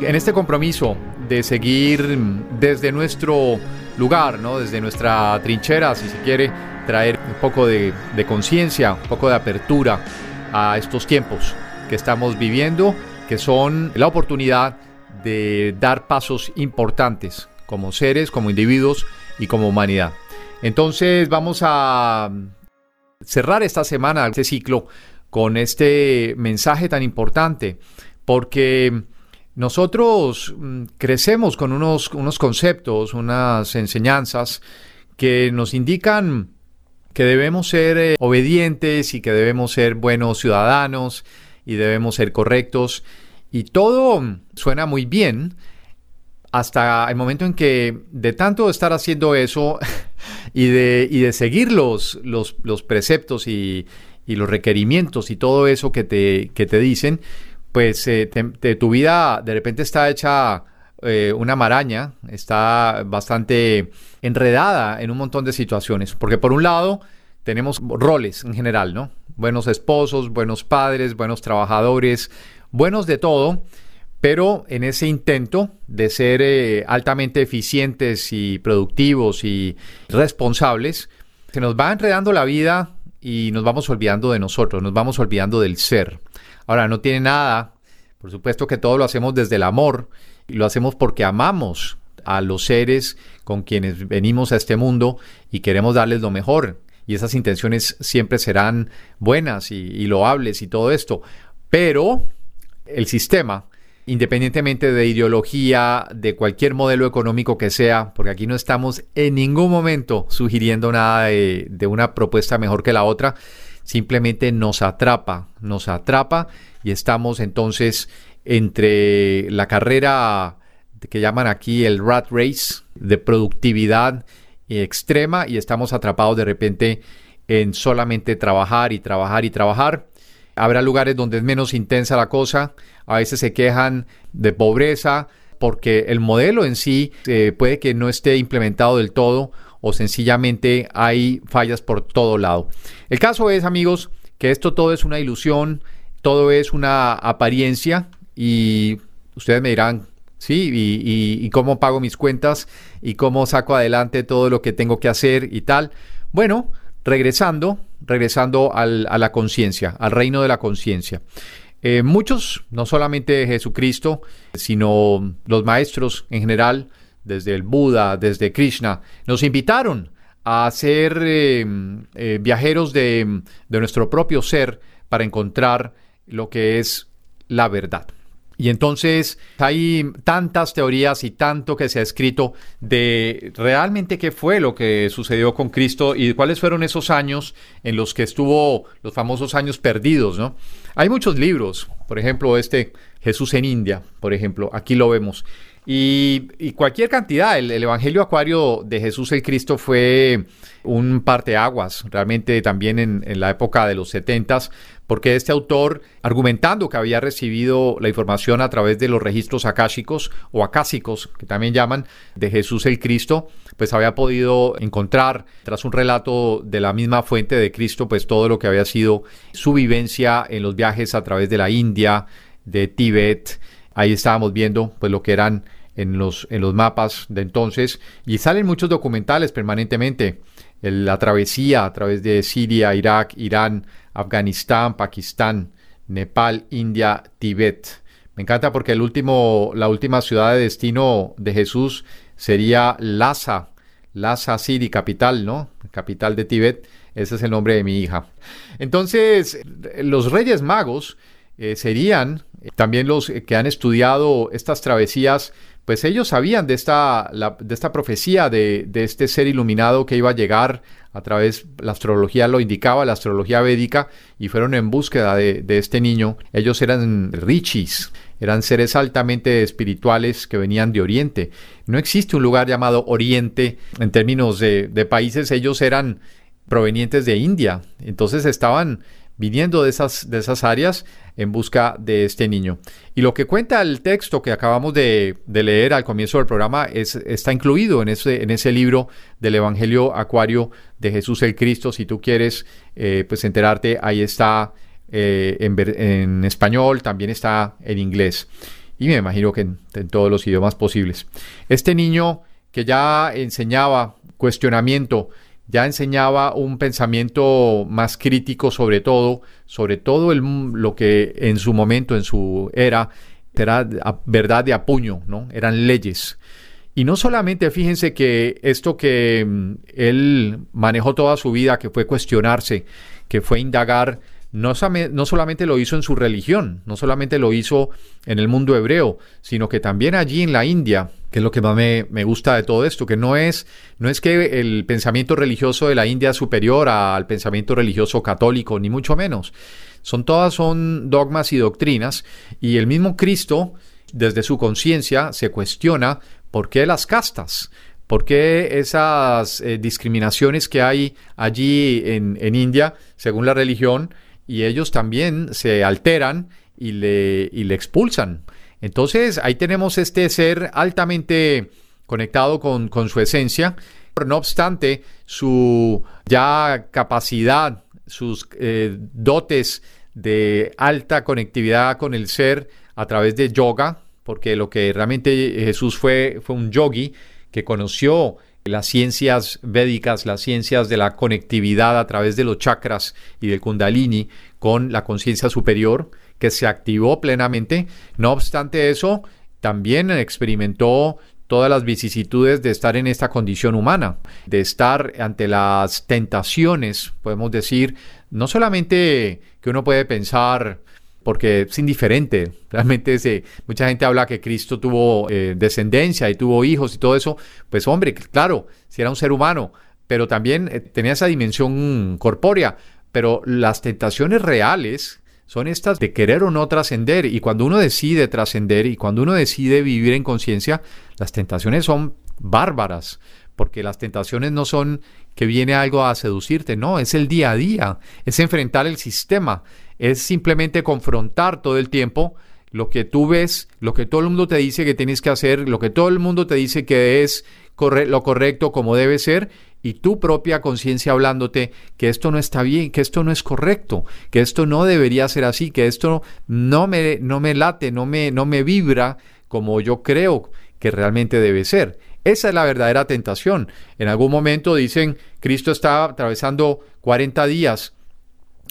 En este compromiso de seguir desde nuestro lugar, ¿no? desde nuestra trinchera, si se quiere, traer un poco de, de conciencia, un poco de apertura a estos tiempos que estamos viviendo, que son la oportunidad de dar pasos importantes como seres, como individuos y como humanidad. Entonces vamos a cerrar esta semana, este ciclo, con este mensaje tan importante, porque nosotros mm, crecemos con unos, unos conceptos, unas enseñanzas que nos indican que debemos ser eh, obedientes y que debemos ser buenos ciudadanos y debemos ser correctos. Y todo suena muy bien hasta el momento en que de tanto estar haciendo eso y de, y de seguir los, los, los preceptos y, y los requerimientos y todo eso que te, que te dicen, pues eh, tu vida de repente está hecha eh, una maraña, está bastante enredada en un montón de situaciones. Porque por un lado tenemos roles en general, ¿no? Buenos esposos, buenos padres, buenos trabajadores, buenos de todo, pero en ese intento de ser eh, altamente eficientes y productivos y responsables, se nos va enredando la vida y nos vamos olvidando de nosotros, nos vamos olvidando del ser. Ahora, no tiene nada, por supuesto que todo lo hacemos desde el amor y lo hacemos porque amamos a los seres con quienes venimos a este mundo y queremos darles lo mejor. Y esas intenciones siempre serán buenas y, y loables y todo esto. Pero el sistema independientemente de ideología, de cualquier modelo económico que sea, porque aquí no estamos en ningún momento sugiriendo nada de, una propuesta mejor que la otra, simplemente nos atrapa, nos atrapa y estamos entonces entre la carrera que llaman aquí el rat race de productividad extrema y estamos atrapados de repente en solamente trabajar y trabajar y trabajar. Habrá lugares donde es menos intensa la cosa, a veces se quejan de pobreza porque el modelo en sí eh, puede que no esté implementado del todo o sencillamente hay fallas por todo lado. El caso es, amigos, que esto todo es una ilusión, todo es una apariencia y ustedes me dirán, sí, y, cómo pago mis cuentas y cómo saco adelante todo lo que tengo que hacer y tal. Bueno, regresando, regresando a la conciencia, al reino de la conciencia. Eh, muchos, no solamente Jesucristo, sino los maestros en general, desde el Buda, desde Krishna, nos invitaron a ser eh, eh, viajeros de, de nuestro propio ser para encontrar lo que es la verdad. Y entonces hay tantas teorías y tanto que se ha escrito de realmente qué fue lo que sucedió con Cristo y cuáles fueron esos años en los que estuvo los famosos años perdidos, ¿no? Hay muchos libros, por ejemplo, este Jesús en India, por ejemplo, aquí lo vemos. Y, cualquier cantidad, el, Evangelio Acuario de Jesús el Cristo fue un parteaguas, realmente también en, la época de los setentas, porque este autor, argumentando que había recibido la información a través de los registros akáshicos o acásicos, que también llaman, de Jesús el Cristo, pues había podido encontrar, tras un relato de la misma fuente de Cristo, pues todo lo que había sido su vivencia en los viajes a través de la India, de Tíbet. Ahí estábamos viendo pues lo que eran en los, en los mapas de entonces y salen muchos documentales permanentemente. La travesía a través de Siria, Irak, Irán, Afganistán, Pakistán, Nepal, India, Tibet. Me encanta porque el último, la última ciudad de destino de Jesús sería Lhasa, Lhasa City, capital, ¿no? Capital de Tibet. Ese es el nombre de mi hija. Entonces, los Reyes Magos eh, serían eh, también los que han estudiado estas travesías, pues ellos sabían de esta, de esta profecía de, este ser iluminado que iba a llegar a través, la astrología lo indicaba, la astrología védica, y fueron en búsqueda de, de este niño. Ellos eran richis, eran seres altamente espirituales que venían de Oriente. No existe un lugar llamado Oriente en términos de, de países, ellos eran provenientes de India, entonces estaban viniendo de esas, de esas áreas en busca de este niño. Y lo que cuenta el texto que acabamos de, leer al comienzo del programa es, está incluido en ese, en ese libro del Evangelio Acuario de Jesús el Cristo. Si tú quieres eh, pues enterarte, ahí está eh, en, español, también está en inglés. Y me imagino que en todos los idiomas posibles. Este niño que ya enseñaba cuestionamiento, ya enseñaba un pensamiento más crítico sobre todo, sobre todo el, lo que en su momento, en su era, era verdad de apuño, ¿no? Eran leyes. Y no solamente, fíjense que esto que mm, él manejó toda su vida, que fue cuestionarse, que fue indagar, no, solamente lo hizo en su religión, no solamente lo hizo en el mundo hebreo, sino que también allí en la India, que es lo que más me, gusta de todo esto, que no es, no es que el pensamiento religioso de la India es superior al pensamiento religioso católico, ni mucho menos. Son todas son dogmas y doctrinas, y el mismo Cristo, desde su conciencia, se cuestiona por qué las castas, ¿Por qué esas eh, discriminaciones que hay allí en, en, India, según la religión, y ellos también se alteran y le, y le expulsan? Entonces ahí tenemos este ser altamente conectado con, su esencia. No obstante, su ya capacidad, sus eh, dotes de alta conectividad con el ser a través de yoga, porque lo que realmente Jesús fue fue un yogi que conoció las ciencias védicas, las ciencias de la conectividad a través de los chakras y del kundalini con la conciencia superior, que se activó plenamente. No obstante eso, también experimentó todas las vicisitudes de estar en esta condición humana, de estar ante las tentaciones, podemos decir, no solamente que uno puede pensar, porque es indiferente, realmente se, mucha gente habla que Cristo tuvo eh, descendencia y tuvo hijos y todo eso, pues hombre, claro, si era un ser humano, pero también eh, tenía esa dimensión corpórea, pero las tentaciones reales son estas de querer o no trascender. Y cuando uno decide trascender y cuando uno decide vivir en conciencia, las tentaciones son bárbaras. Porque las tentaciones no son que viene algo a seducirte, no, es el día a día, es enfrentar el sistema, es simplemente confrontar todo el tiempo lo que tú ves, lo que todo el mundo te dice que tienes que hacer, lo que todo el mundo te dice que es lo correcto como debe ser y tu propia conciencia hablándote que esto no está bien, que esto no es correcto, que esto no debería ser así, que esto no me, no me late, no me, no me vibra como yo creo que realmente debe ser. Esa es la verdadera tentación. En algún momento dicen, Cristo estaba atravesando 40 días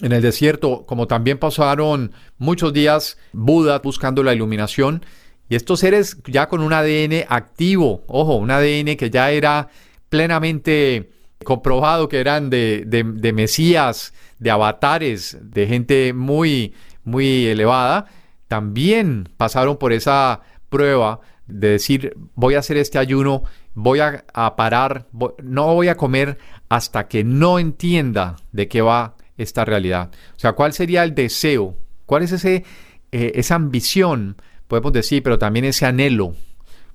en el desierto, como también pasaron muchos días Buda buscando la iluminación. Y estos seres ya con un ADN activo, ojo, un ADN que ya era plenamente comprobado que eran de, de, mesías, de avatares, de gente muy, muy elevada, también pasaron por esa prueba de decir, voy a hacer este ayuno, voy a, parar, no voy a comer hasta que no entienda de qué va esta realidad. O sea, ¿cuál sería el deseo? ¿Cuál es ese, eh, esa ambición? Podemos decir, pero también ese anhelo,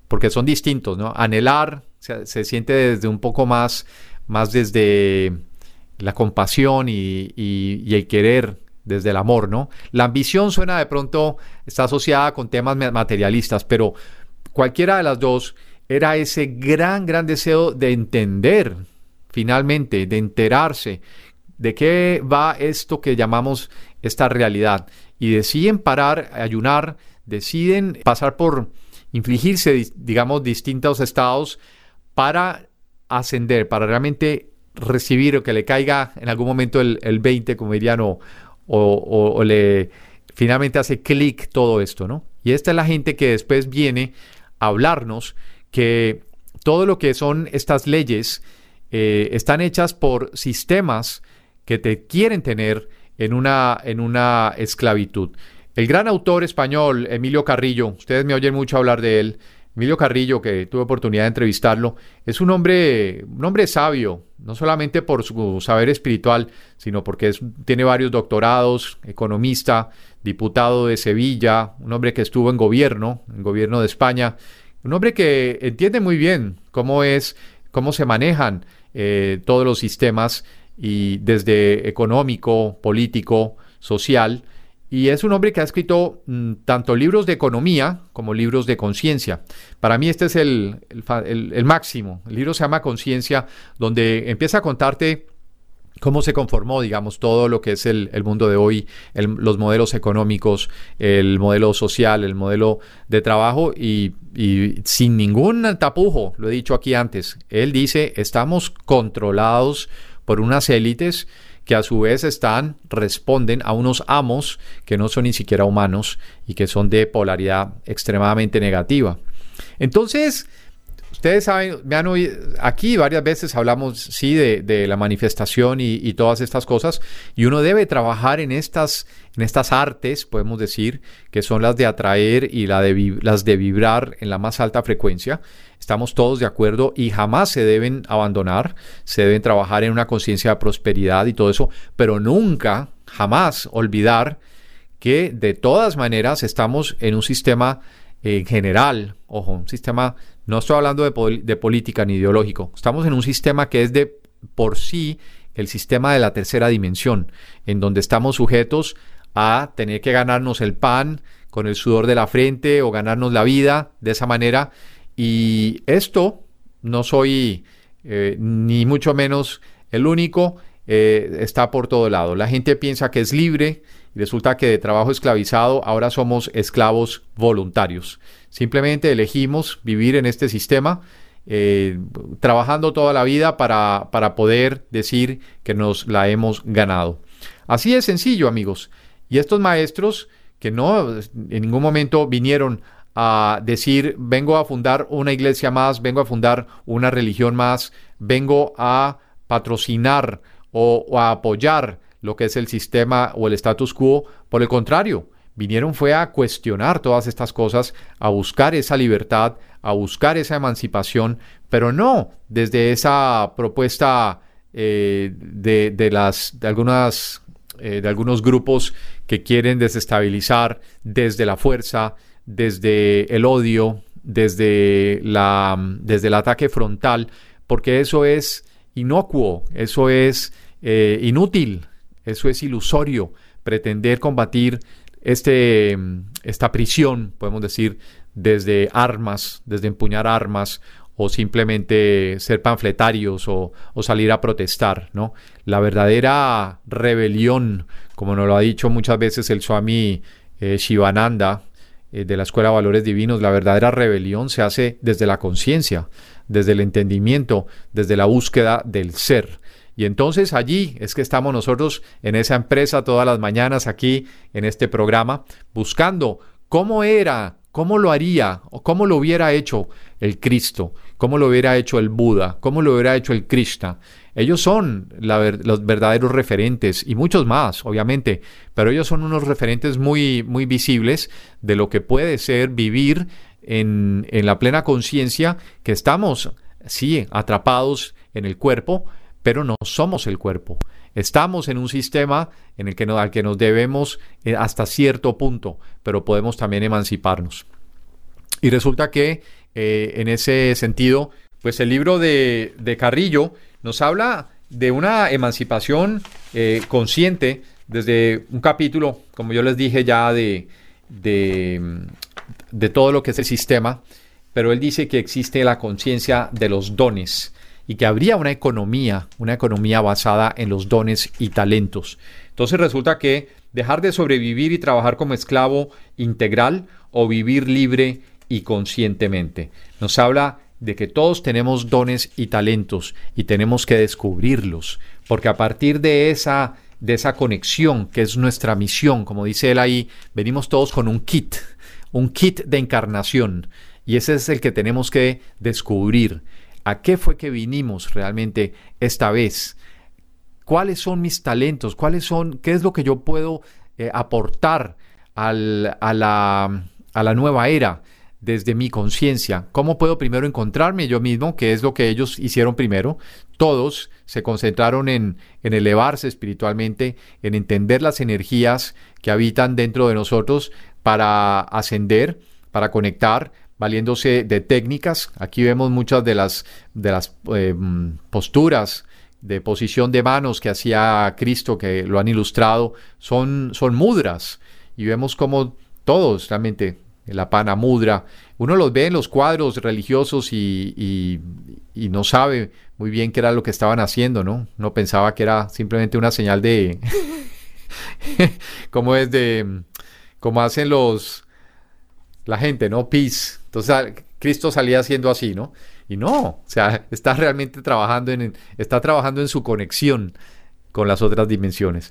porque son distintos, ¿no? Anhelar se, siente desde un poco más, más desde la compasión y, el querer desde el amor, ¿no? La ambición suena de pronto, está asociada con temas materialistas, pero cualquiera de las dos era ese gran, gran deseo de entender, finalmente, de enterarse de qué va esto que llamamos esta realidad. Y deciden parar, ayunar, deciden pasar por infligirse, digamos, distintos estados para ascender, para realmente recibir o que le caiga en algún momento el, 20, como dirían, o, le finalmente hace clic todo esto, ¿no? Y esta es la gente que después viene a hablarnos que todo lo que son estas leyes eh, están hechas por sistemas que te quieren tener en una, en una esclavitud. El gran autor español, Emilio Carrillo, ustedes me oyen mucho hablar de él, Emilio Carrillo, que tuve oportunidad de entrevistarlo, es un hombre, un hombre sabio, no solamente por su saber espiritual, sino porque tiene varios doctorados, economista, diputado de Sevilla, un hombre que estuvo en gobierno, en gobierno de España, un hombre que entiende muy bien cómo es, cómo se manejan eh, todos los sistemas y desde económico, político, social, y es un hombre que ha escrito mm, tanto libros de economía como libros de conciencia. Para mí este es el, el, máximo. El libro se llama Conciencia, donde empieza a contarte cómo se conformó, digamos, todo lo que es el, mundo de hoy, los modelos económicos, el modelo social, el modelo de trabajo y, y, sin ningún tapujo, lo he dicho aquí antes, él dice, estamos controlados por unas élites que a su vez están, responden a unos amos que no son ni siquiera humanos y que son de polaridad extremadamente negativa. Entonces, ustedes saben, me han oído, aquí varias veces hablamos, sí, de, la manifestación y, todas estas cosas, y uno debe trabajar en estas, en estas artes, podemos decir, que son las de atraer y la de, las de vibrar en la más alta frecuencia. Estamos todos de acuerdo y jamás se deben abandonar, se deben trabajar en una conciencia de prosperidad y todo eso, pero nunca, jamás olvidar que de todas maneras estamos en un sistema en general, ojo, un sistema, no estoy hablando de, política ni ideológico, estamos en un sistema que es de por sí el sistema de la tercera dimensión, en donde estamos sujetos a tener que ganarnos el pan con el sudor de la frente o ganarnos la vida de esa manera. Y esto no soy eh, ni mucho menos el único, eh, está por todo lado. La gente piensa que es libre y resulta que de trabajo esclavizado ahora somos esclavos voluntarios. Simplemente elegimos vivir en este sistema. Eh, trabajando toda la vida para, para poder decir que nos la hemos ganado. Así es sencillo, amigos. Y estos maestros que no en ningún momento vinieron a decir, vengo a fundar una iglesia más, vengo a fundar una religión más, vengo a patrocinar o, a apoyar lo que es el sistema o el status quo. Por el contrario, vinieron fue a cuestionar todas estas cosas, a buscar esa libertad, a buscar esa emancipación, pero no desde esa propuesta eh, de, las, de, algunas, eh, de algunos grupos que quieren desestabilizar desde la fuerza, desde el odio, desde, la, desde el ataque frontal, porque eso es inocuo, eso es eh, inútil, eso es ilusorio, pretender combatir este, esta prisión, podemos decir, desde armas, desde empuñar armas o simplemente ser panfletarios o, salir a protestar, ¿no? La verdadera rebelión, como nos lo ha dicho muchas veces el Swami eh, Shivananda, eh, de la Escuela de Valores Divinos, la verdadera rebelión se hace desde la conciencia, desde el entendimiento, desde la búsqueda del ser. Y entonces allí es que estamos nosotros en esa empresa todas las mañanas aquí en este programa buscando cómo era, cómo lo haría o cómo lo hubiera hecho el Cristo, cómo lo hubiera hecho el Buda, cómo lo hubiera hecho el Krishna. Ellos son los verdaderos referentes y muchos más, obviamente, pero ellos son unos referentes muy, muy visibles de lo que puede ser vivir en, la plena conciencia que estamos, sí, atrapados en el cuerpo, pero no somos el cuerpo. Estamos en un sistema en el que al que nos debemos eh, hasta cierto punto, pero podemos también emanciparnos. Y resulta que eh, en ese sentido, pues el libro de, de Carrillo nos habla de una emancipación eh, consciente desde un capítulo, como yo les dije ya, de, de, todo lo que es el sistema, pero él dice que existe la conciencia de los dones y que habría una economía, una economía basada en los dones y talentos. Entonces resulta que dejar de sobrevivir y trabajar como esclavo integral o vivir libre y conscientemente. Nos habla de que todos tenemos dones y talentos y tenemos que descubrirlos, porque a partir de esa de esa conexión que es nuestra misión. Como dice él ahí, venimos todos con un kit, un kit de encarnación. Y ese es el que tenemos que descubrir. ¿A qué fue que vinimos realmente esta vez? ¿Cuáles son mis talentos? ¿Cuáles son, qué es lo que yo puedo eh, aportar al, a, la, a la nueva era? desde mi conciencia. ¿Cómo puedo primero encontrarme yo mismo? Que es lo que ellos hicieron primero. Todos se concentraron en, en, elevarse espiritualmente, en entender las energías que habitan dentro de nosotros para ascender, para conectar, valiéndose de técnicas. Aquí vemos muchas de las, de las eh, posturas de posición de manos que hacía Cristo, que lo han ilustrado, son, son mudras. Y vemos como todos realmente la pana mudra. Uno los ve en los cuadros religiosos y, no sabe muy bien qué era lo que estaban haciendo, ¿no? No pensaba que era simplemente una señal de... como es de... como hacen los... la gente, ¿no? Peace. Entonces Cristo salía haciendo así, ¿no? Y no, o sea, está realmente trabajando en, está trabajando en su conexión con las otras dimensiones.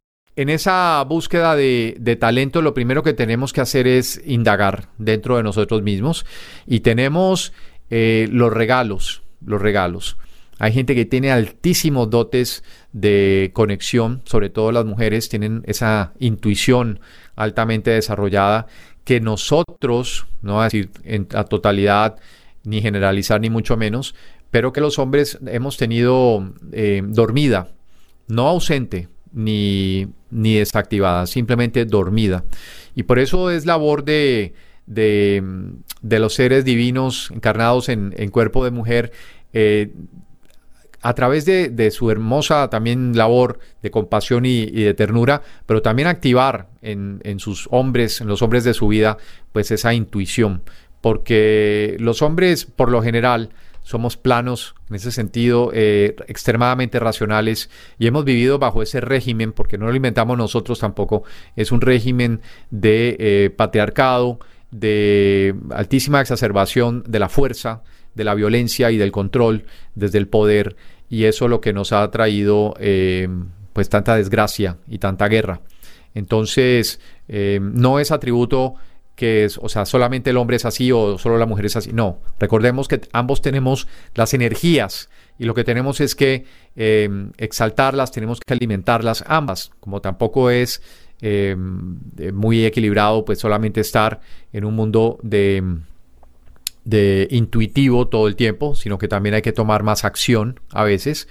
En esa búsqueda de, talento, lo primero que tenemos que hacer es indagar dentro de nosotros mismos y tenemos eh, los regalos, los regalos. Hay gente que tiene altísimos dotes de conexión, sobre todo las mujeres tienen esa intuición altamente desarrollada que nosotros, no voy a decir en la totalidad, ni generalizar ni mucho menos, pero que los hombres hemos tenido eh, dormida, no ausente, ni, ni desactivada, simplemente dormida. Y por eso es labor de, de, los seres divinos encarnados en, cuerpo de mujer, eh, a través de, su hermosa también labor de compasión y, de ternura, pero también activar en, en, sus hombres, en los hombres de su vida, pues esa intuición. Porque los hombres, por lo general, somos planos en ese sentido, eh, extremadamente racionales y hemos vivido bajo ese régimen, porque no lo inventamos nosotros tampoco, es un régimen de eh, patriarcado, de altísima exacerbación de la fuerza, de la violencia y del control desde el poder y eso es lo que nos ha traído eh, pues tanta desgracia y tanta guerra. Entonces, no es atributo que es, o sea, solamente el hombre es así o solo la mujer es así. No, recordemos que ambos tenemos las energías y lo que tenemos es que em, exaltarlas, tenemos que alimentarlas ambas, como tampoco es em, muy equilibrado, pues solamente estar en un mundo de, de intuitivo todo el tiempo, sino que también hay que tomar más acción a veces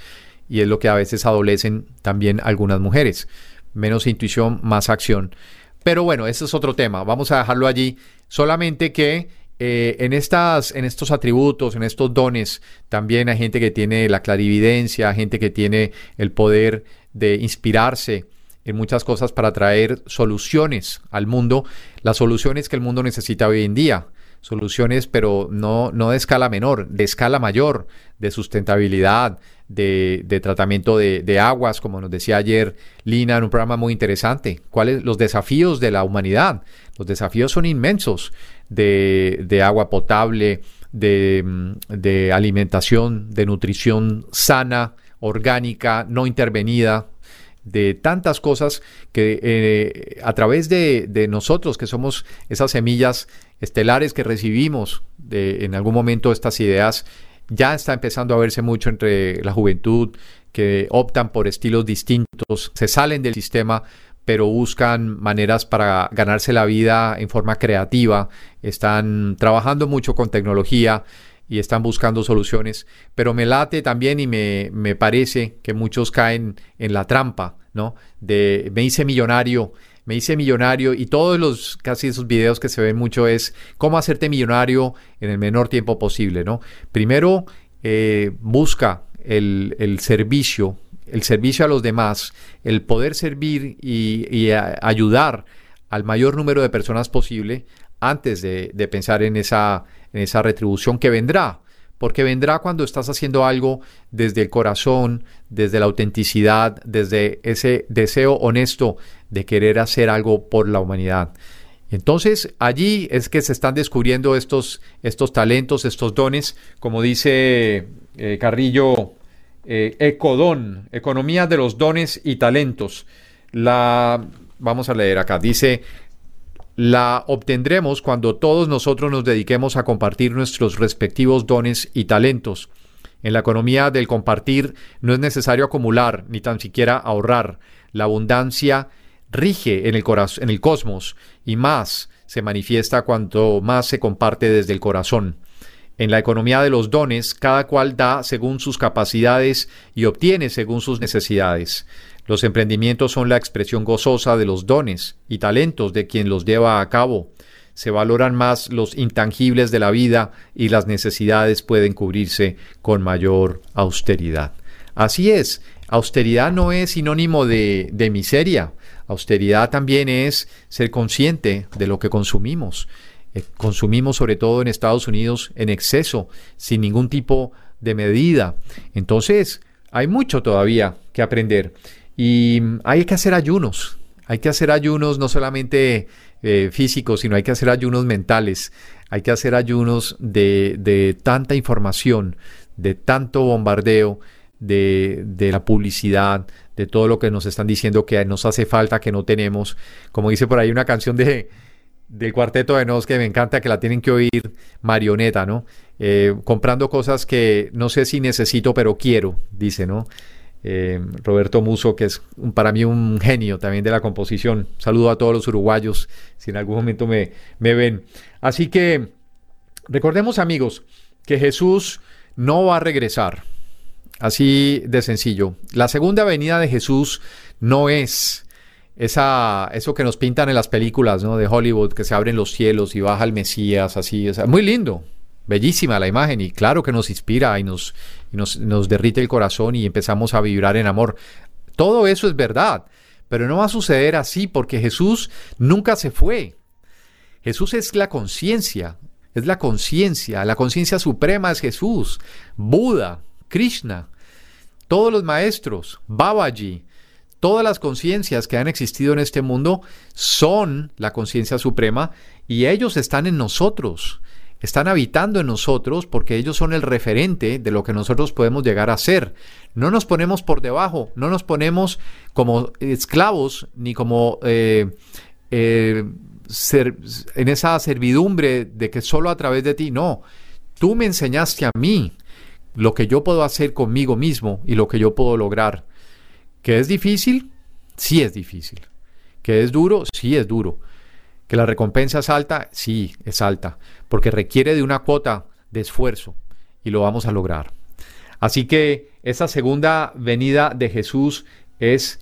y es lo que a veces adolecen también algunas mujeres. Menos intuición, más acción. Pero bueno, ese es otro tema. Vamos a dejarlo allí. Solamente que eh, en, estas, en estos atributos, en estos dones, también hay gente que tiene la clarividencia, gente que tiene el poder de inspirarse en muchas cosas para traer soluciones al mundo, las soluciones que el mundo necesita hoy en día. Soluciones, pero no, no de escala menor, de escala mayor, de sustentabilidad, de, tratamiento de, aguas, como nos decía ayer Lina en un programa muy interesante. ¿Cuáles los desafíos de la humanidad? Los desafíos son inmensos de, agua potable, de, alimentación, de nutrición sana, orgánica, no intervenida, de tantas cosas que eh, a través de, nosotros, que somos esas semillas estelares que recibimos de, en algún momento estas ideas ya está empezando a verse mucho entre la juventud que optan por estilos distintos, se salen del sistema pero buscan maneras para ganarse la vida en forma creativa, están trabajando mucho con tecnología y están buscando soluciones, pero me late también y me, me parece que muchos caen en la trampa, ¿no? De me hice millonario, me hice millonario y todos los casi esos videos que se ven mucho es cómo hacerte millonario en el menor tiempo posible, ¿no? Primero eh, busca el, el servicio el servicio a los demás, el poder servir y, ayudar al mayor número de personas posible antes de, pensar en esa, en esa retribución que vendrá. Porque vendrá cuando estás haciendo algo desde el corazón, desde la autenticidad, desde ese deseo honesto de querer hacer algo por la humanidad. Entonces allí es que se están descubriendo estos, estos talentos, estos dones, como dice eh, Carrillo eh, Ecodón, Economía de los Dones y Talentos. La, vamos a leer acá, dice, la obtendremos cuando todos nosotros nos dediquemos a compartir nuestros respectivos dones y talentos. En la economía del compartir no es necesario acumular ni tan siquiera ahorrar. La abundancia rige en el, en el cosmos y más se manifiesta cuanto más se comparte desde el corazón. En la economía de los dones, cada cual da según sus capacidades y obtiene según sus necesidades. Los emprendimientos son la expresión gozosa de los dones y talentos de quien los lleva a cabo. Se valoran más los intangibles de la vida y las necesidades pueden cubrirse con mayor austeridad. Así es, austeridad no es sinónimo de, de miseria. Austeridad también es ser consciente de lo que consumimos. Eh, consumimos sobre todo en Estados Unidos en exceso, sin ningún tipo de medida. Entonces, hay mucho todavía que aprender y hay que hacer ayunos. Hay que hacer ayunos no solamente eh, físicos, sino hay que hacer ayunos mentales. Hay que hacer ayunos de, de tanta información, de tanto bombardeo, de, de, la publicidad, de todo lo que nos están diciendo que nos hace falta, que no tenemos. Como dice por ahí una canción de, del cuarteto de Nos que me encanta que la tienen que oír marioneta, ¿no? Eh, comprando cosas que no sé si necesito, pero quiero, dice, ¿no? Eh, Roberto Muso, que es para mí un genio también de la composición. Saludo a todos los uruguayos, si en algún momento me, me ven. Así que recordemos, amigos, que Jesús no va a regresar. Así de sencillo. La segunda venida de Jesús no es esa, eso que nos pintan en las películas ¿no? de Hollywood, que se abren los cielos y baja el Mesías, así, o muy lindo, bellísima la imagen y claro que nos inspira y, nos, nos, nos derrite el corazón y empezamos a vibrar en amor. Todo eso es verdad, pero no va a suceder así porque Jesús nunca se fue. Jesús es la conciencia, es la conciencia, la conciencia suprema es Jesús, Buda, Krishna, todos los maestros, Babaji, Todas las conciencias que han existido en este mundo son la conciencia suprema y ellos están en nosotros, están habitando en nosotros porque ellos son el referente de lo que nosotros podemos llegar a ser. No nos ponemos por debajo, no nos ponemos como esclavos ni como eh, eh, en esa servidumbre de que solo a través de ti, no. Tú me enseñaste a mí lo que yo puedo hacer conmigo mismo y lo que yo puedo lograr. ¿Que es difícil? Sí es difícil. ¿Que es duro? Sí es duro. ¿Que la recompensa es alta? Sí, es alta, porque requiere de una cuota de esfuerzo y lo vamos a lograr. Así que esa segunda venida de Jesús es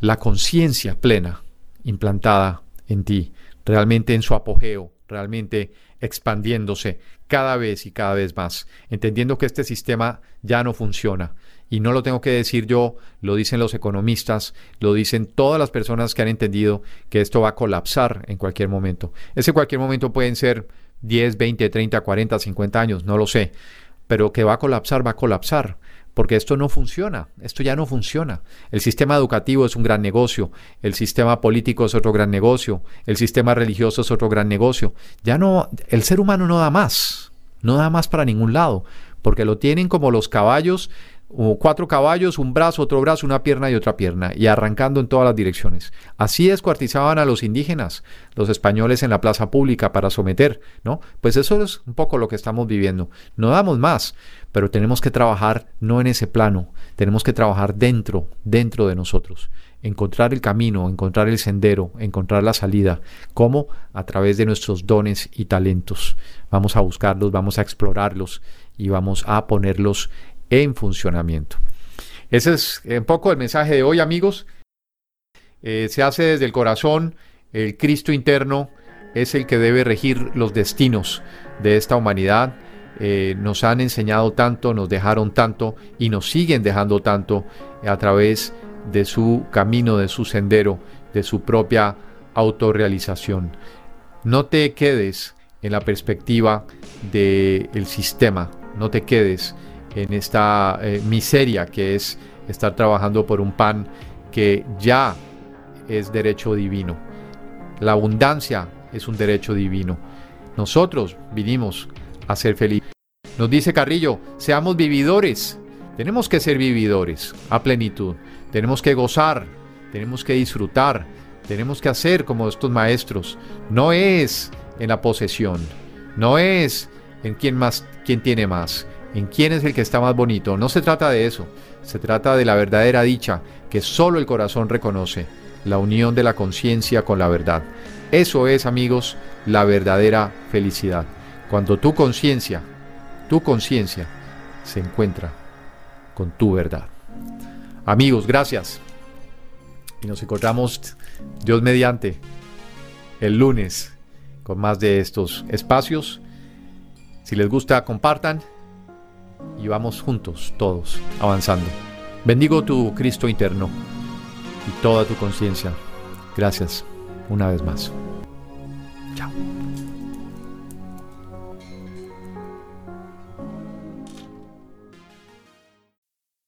la conciencia plena implantada en ti, realmente en su apogeo, realmente expandiéndose cada vez y cada vez más, entendiendo que este sistema ya no funciona, y no lo tengo que decir yo, lo dicen los economistas, lo dicen todas las personas que han entendido que esto va a colapsar en cualquier momento. Ese cualquier momento pueden ser 10, 20, 30, 40, 50 años, no lo sé, pero que va a colapsar, va a colapsar, porque esto no funciona, esto ya no funciona. El sistema educativo es un gran negocio, el sistema político es otro gran negocio, el sistema religioso es otro gran negocio. Ya no, el ser humano no da más, no da más para ningún lado, porque lo tienen como los caballos cuatro caballos, un brazo, otro brazo, una pierna y otra pierna, y arrancando en todas las direcciones. Así descuartizaban a los indígenas, los españoles en la plaza pública para someter, ¿no? Pues eso es un poco lo que estamos viviendo. No damos más, pero tenemos que trabajar no en ese plano, tenemos que trabajar dentro, dentro de nosotros. encontrar el camino, encontrar el sendero, encontrar la salida. ¿Cómo? A través de nuestros dones y talentos. Vamos a buscarlos, vamos a explorarlos y vamos a ponerlos en funcionamiento. Ese es un poco el mensaje de hoy, amigos. Eh, se hace desde el corazón, el Cristo interno es el que debe regir los destinos de esta humanidad. Eh, nos han enseñado tanto, nos dejaron tanto y nos siguen dejando tanto a través de su camino, de su sendero, de su propia autorrealización. No te quedes en la perspectiva del sistema, no te quedes en esta eh, miseria que es estar trabajando por un pan que ya es derecho divino. La abundancia es un derecho divino. Nosotros vinimos a ser felices. Nos dice Carrillo, seamos vividores. Tenemos que ser vividores a plenitud. Tenemos que gozar, tenemos que disfrutar, tenemos que hacer como estos maestros. No es en la posesión, no es en quién más, quién tiene más, en quién es el que está más bonito. No se trata de eso. Se trata de la verdadera dicha que solo el corazón reconoce, la unión de la conciencia con la verdad. Eso es, amigos, la verdadera felicidad. Cuando tu conciencia, tu conciencia se encuentra con tu verdad. Amigos, gracias. Y nos encontramos, Dios mediante, el lunes con más de estos espacios. Si les gusta, compartan y vamos juntos, todos, avanzando. Bendigo tu Cristo interno y toda tu conciencia. Gracias una vez más. Chao.